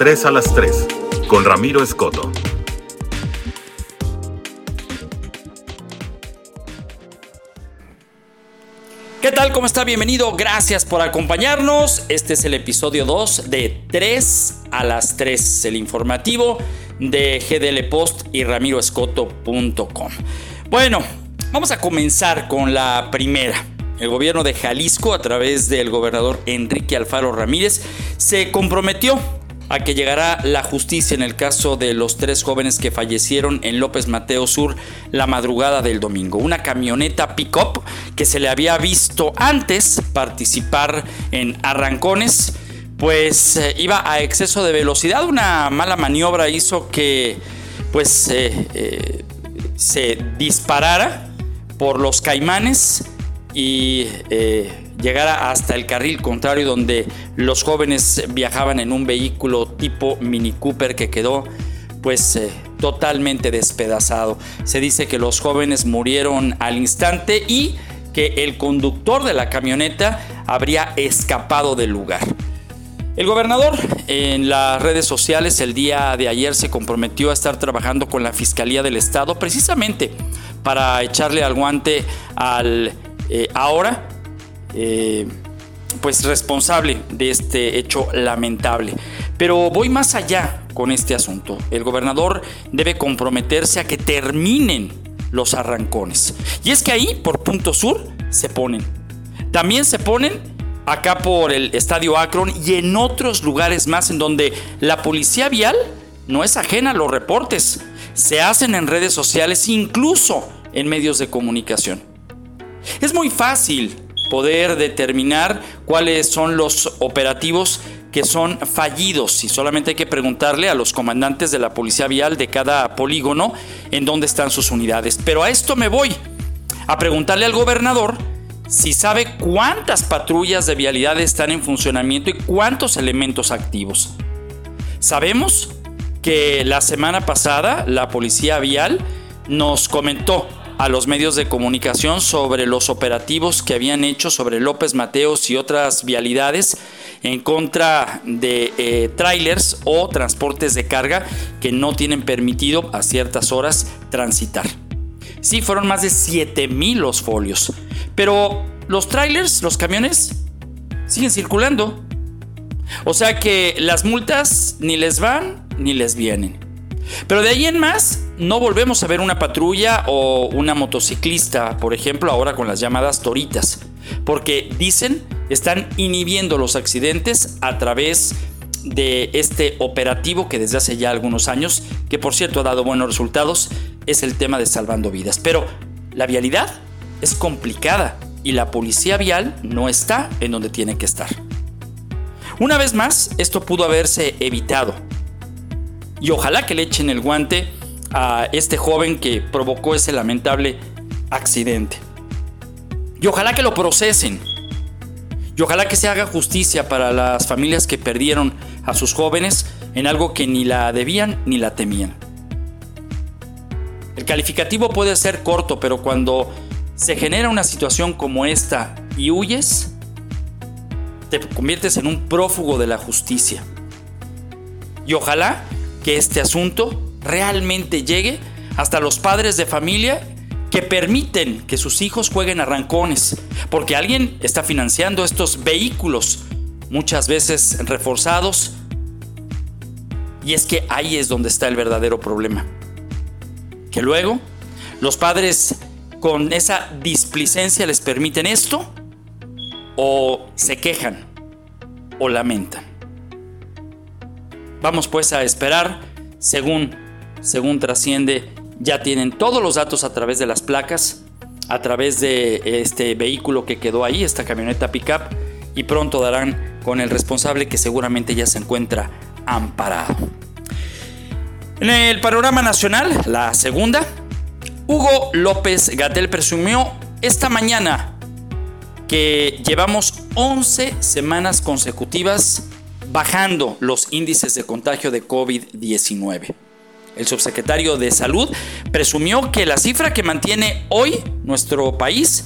3 a las 3 con Ramiro Escoto. ¿Qué tal? ¿Cómo está? Bienvenido. Gracias por acompañarnos. Este es el episodio 2 de 3 a las 3, el informativo de GDL Post y ramiroescoto.com. Bueno, vamos a comenzar con la primera. El gobierno de Jalisco, a través del gobernador Enrique Alfaro Ramírez, se comprometió a que llegará la justicia en el caso de los tres jóvenes que fallecieron en López Mateo Sur la madrugada del domingo. Una camioneta pick-up que se le había visto antes participar en arrancones, pues eh, iba a exceso de velocidad. Una mala maniobra hizo que pues eh, eh, se disparara por los caimanes y eh, llegara hasta el carril contrario donde los jóvenes viajaban en un vehículo tipo Mini Cooper que quedó pues eh, totalmente despedazado. Se dice que los jóvenes murieron al instante y que el conductor de la camioneta habría escapado del lugar. El gobernador en las redes sociales el día de ayer se comprometió a estar trabajando con la Fiscalía del Estado precisamente para echarle al guante al eh, ahora eh, pues responsable de este hecho lamentable. Pero voy más allá con este asunto. El gobernador debe comprometerse a que terminen los arrancones. Y es que ahí, por Punto Sur, se ponen. También se ponen acá por el Estadio Akron y en otros lugares más en donde la policía vial no es ajena a los reportes. Se hacen en redes sociales, incluso en medios de comunicación. Es muy fácil poder determinar cuáles son los operativos que son fallidos y solamente hay que preguntarle a los comandantes de la policía vial de cada polígono en dónde están sus unidades. Pero a esto me voy, a preguntarle al gobernador si sabe cuántas patrullas de vialidad están en funcionamiento y cuántos elementos activos. Sabemos que la semana pasada la policía vial nos comentó a los medios de comunicación sobre los operativos que habían hecho sobre López Mateos y otras vialidades en contra de eh, trailers o transportes de carga que no tienen permitido a ciertas horas transitar. Sí, fueron más de 7000 los folios. Pero los trailers, los camiones, siguen circulando. O sea que las multas ni les van ni les vienen. Pero de ahí en más, no volvemos a ver una patrulla o una motociclista, por ejemplo, ahora con las llamadas toritas, porque dicen están inhibiendo los accidentes a través de este operativo que desde hace ya algunos años, que por cierto ha dado buenos resultados, es el tema de salvando vidas. Pero la vialidad es complicada y la policía vial no está en donde tiene que estar. Una vez más, esto pudo haberse evitado y ojalá que le echen el guante a este joven que provocó ese lamentable accidente. Y ojalá que lo procesen. Y ojalá que se haga justicia para las familias que perdieron a sus jóvenes en algo que ni la debían ni la temían. El calificativo puede ser corto, pero cuando se genera una situación como esta y huyes, te conviertes en un prófugo de la justicia. Y ojalá que este asunto realmente llegue hasta los padres de familia que permiten que sus hijos jueguen arrancones, porque alguien está financiando estos vehículos, muchas veces reforzados, y es que ahí es donde está el verdadero problema. Que luego los padres con esa displicencia les permiten esto, o se quejan, o lamentan. Vamos pues a esperar, según, según trasciende, ya tienen todos los datos a través de las placas, a través de este vehículo que quedó ahí, esta camioneta pickup, y pronto darán con el responsable que seguramente ya se encuentra amparado. En el panorama nacional, la segunda, Hugo López Gatel presumió esta mañana que llevamos 11 semanas consecutivas bajando los índices de contagio de COVID-19. El subsecretario de Salud presumió que la cifra que mantiene hoy nuestro país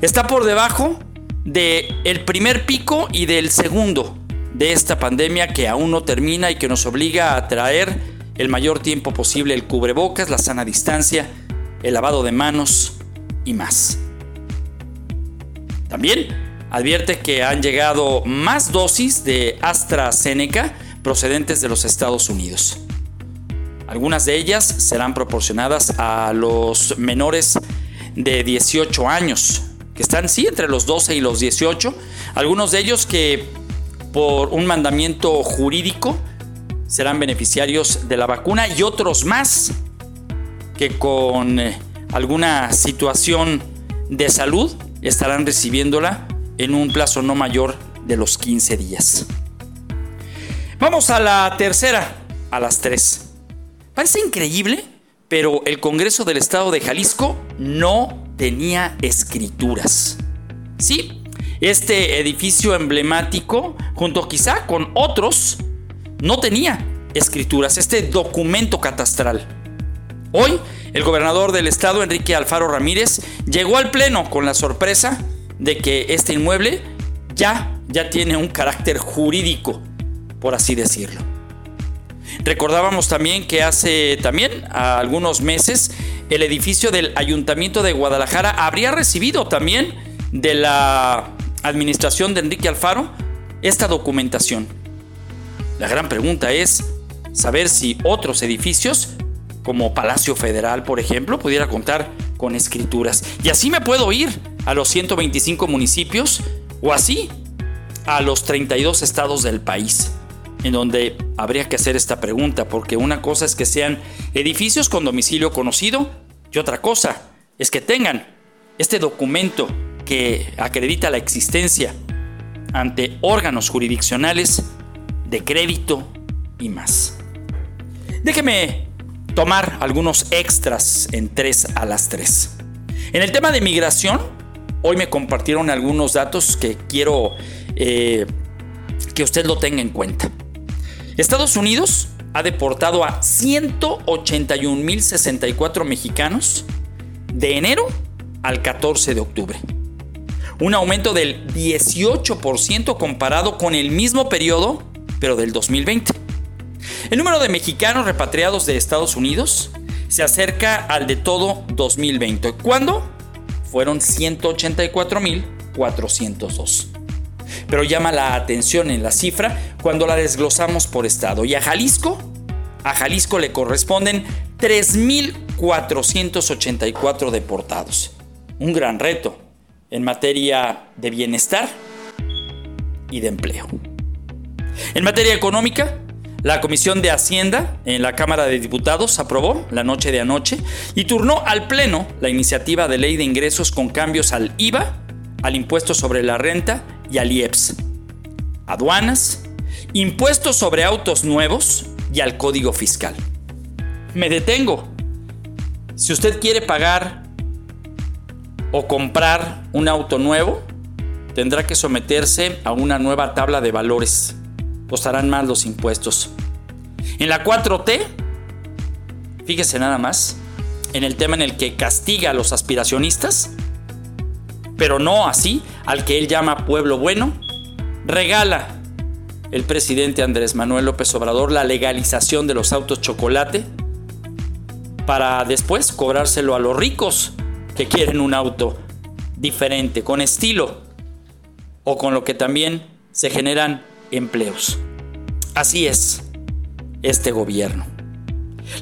está por debajo del el primer pico y del segundo de esta pandemia que aún no termina y que nos obliga a traer el mayor tiempo posible el cubrebocas, la sana distancia, el lavado de manos y más. También advierte que han llegado más dosis de AstraZeneca procedentes de los Estados Unidos. Algunas de ellas serán proporcionadas a los menores de 18 años, que están sí entre los 12 y los 18, algunos de ellos que por un mandamiento jurídico serán beneficiarios de la vacuna y otros más que con eh, alguna situación de salud estarán recibiéndola en un plazo no mayor de los 15 días. Vamos a la tercera, a las 3. Parece increíble, pero el Congreso del Estado de Jalisco no tenía escrituras. Sí, este edificio emblemático, junto quizá con otros, no tenía escrituras, este documento catastral. Hoy, el gobernador del estado, Enrique Alfaro Ramírez, llegó al Pleno con la sorpresa de que este inmueble ya, ya tiene un carácter jurídico, por así decirlo. Recordábamos también que hace también algunos meses el edificio del Ayuntamiento de Guadalajara habría recibido también de la administración de Enrique Alfaro esta documentación. La gran pregunta es saber si otros edificios, como Palacio Federal, por ejemplo, pudiera contar con escrituras. Y así me puedo ir a los 125 municipios o así a los 32 estados del país en donde habría que hacer esta pregunta, porque una cosa es que sean edificios con domicilio conocido y otra cosa es que tengan este documento que acredita la existencia ante órganos jurisdiccionales de crédito y más. Déjeme tomar algunos extras en 3 a las 3. En el tema de migración, hoy me compartieron algunos datos que quiero eh, que usted lo tenga en cuenta. Estados Unidos ha deportado a 181.064 mexicanos de enero al 14 de octubre. Un aumento del 18% comparado con el mismo periodo, pero del 2020. El número de mexicanos repatriados de Estados Unidos se acerca al de todo 2020. ¿Cuándo? Fueron 184.402 pero llama la atención en la cifra cuando la desglosamos por estado. Y a Jalisco, a Jalisco le corresponden 3.484 deportados. Un gran reto en materia de bienestar y de empleo. En materia económica, la Comisión de Hacienda en la Cámara de Diputados aprobó la noche de anoche y turnó al Pleno la iniciativa de ley de ingresos con cambios al IVA, al impuesto sobre la renta y al IEPS, aduanas, impuestos sobre autos nuevos y al código fiscal. Me detengo. Si usted quiere pagar o comprar un auto nuevo, tendrá que someterse a una nueva tabla de valores. Costarán más los impuestos. En la 4T, fíjese nada más, en el tema en el que castiga a los aspiracionistas, pero no así al que él llama pueblo bueno, regala el presidente Andrés Manuel López Obrador la legalización de los autos chocolate para después cobrárselo a los ricos que quieren un auto diferente, con estilo o con lo que también se generan empleos. Así es este gobierno.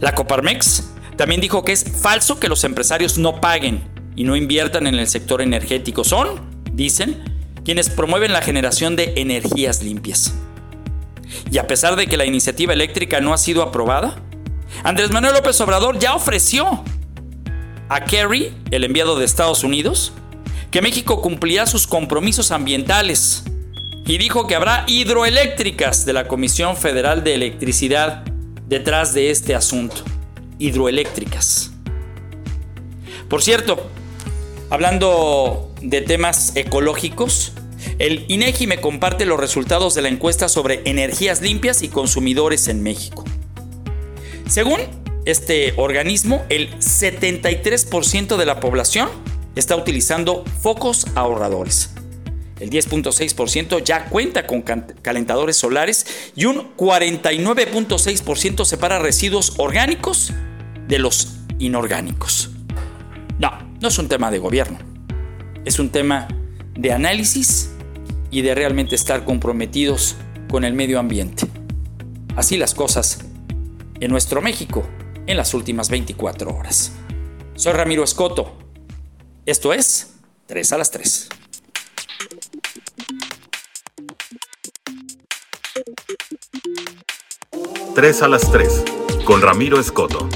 La Coparmex también dijo que es falso que los empresarios no paguen y no inviertan en el sector energético. Son, dicen, quienes promueven la generación de energías limpias. Y a pesar de que la iniciativa eléctrica no ha sido aprobada, Andrés Manuel López Obrador ya ofreció a Kerry, el enviado de Estados Unidos, que México cumplirá sus compromisos ambientales y dijo que habrá hidroeléctricas de la Comisión Federal de Electricidad detrás de este asunto. Hidroeléctricas. Por cierto, Hablando de temas ecológicos, el INEGI me comparte los resultados de la encuesta sobre energías limpias y consumidores en México. Según este organismo, el 73% de la población está utilizando focos ahorradores. El 10.6% ya cuenta con calentadores solares y un 49.6% separa residuos orgánicos de los inorgánicos. No, es un tema de gobierno. Es un tema de análisis y de realmente estar comprometidos con el medio ambiente. Así las cosas en nuestro México en las últimas 24 horas. Soy Ramiro Escoto. Esto es 3 a las 3. 3 a las 3 con Ramiro Escoto.